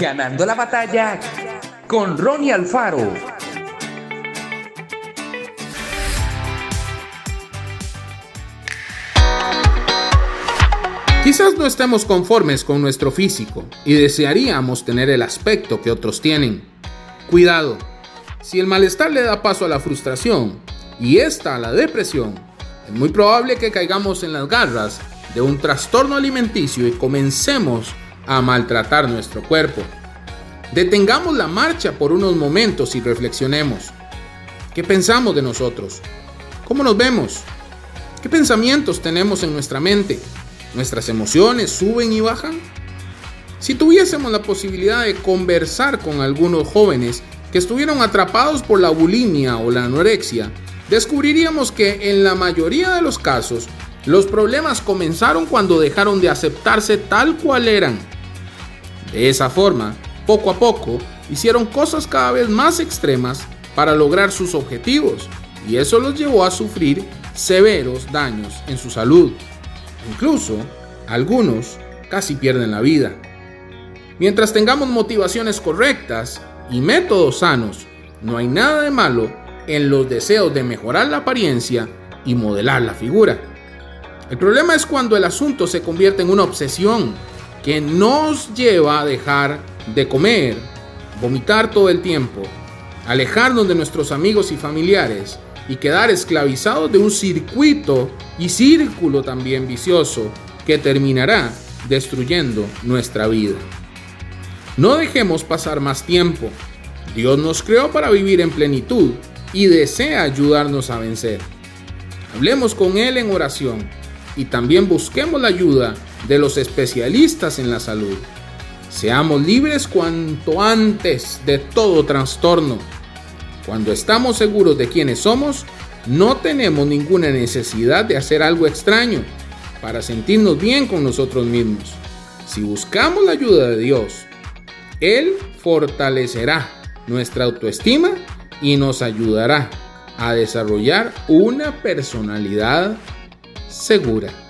Ganando la batalla con Ronnie Alfaro. Quizás no estemos conformes con nuestro físico y desearíamos tener el aspecto que otros tienen. Cuidado, si el malestar le da paso a la frustración y esta a la depresión, es muy probable que caigamos en las garras de un trastorno alimenticio y comencemos a maltratar nuestro cuerpo. Detengamos la marcha por unos momentos y reflexionemos. ¿Qué pensamos de nosotros? ¿Cómo nos vemos? ¿Qué pensamientos tenemos en nuestra mente? ¿Nuestras emociones suben y bajan? Si tuviésemos la posibilidad de conversar con algunos jóvenes que estuvieron atrapados por la bulimia o la anorexia, descubriríamos que en la mayoría de los casos los problemas comenzaron cuando dejaron de aceptarse tal cual eran. De esa forma, poco a poco, hicieron cosas cada vez más extremas para lograr sus objetivos y eso los llevó a sufrir severos daños en su salud. Incluso, algunos casi pierden la vida. Mientras tengamos motivaciones correctas y métodos sanos, no hay nada de malo en los deseos de mejorar la apariencia y modelar la figura. El problema es cuando el asunto se convierte en una obsesión que nos lleva a dejar de comer, vomitar todo el tiempo, alejarnos de nuestros amigos y familiares y quedar esclavizados de un circuito y círculo también vicioso que terminará destruyendo nuestra vida. No dejemos pasar más tiempo. Dios nos creó para vivir en plenitud y desea ayudarnos a vencer. Hablemos con Él en oración y también busquemos la ayuda de los especialistas en la salud. Seamos libres cuanto antes de todo trastorno cuando estamos seguros de quiénes somos, no tenemos ninguna necesidad de hacer algo extraño para sentirnos bien con nosotros mismos. Si buscamos la ayuda de Dios, Él fortalecerá nuestra autoestima y nos ayudará a desarrollar una personalidad segura.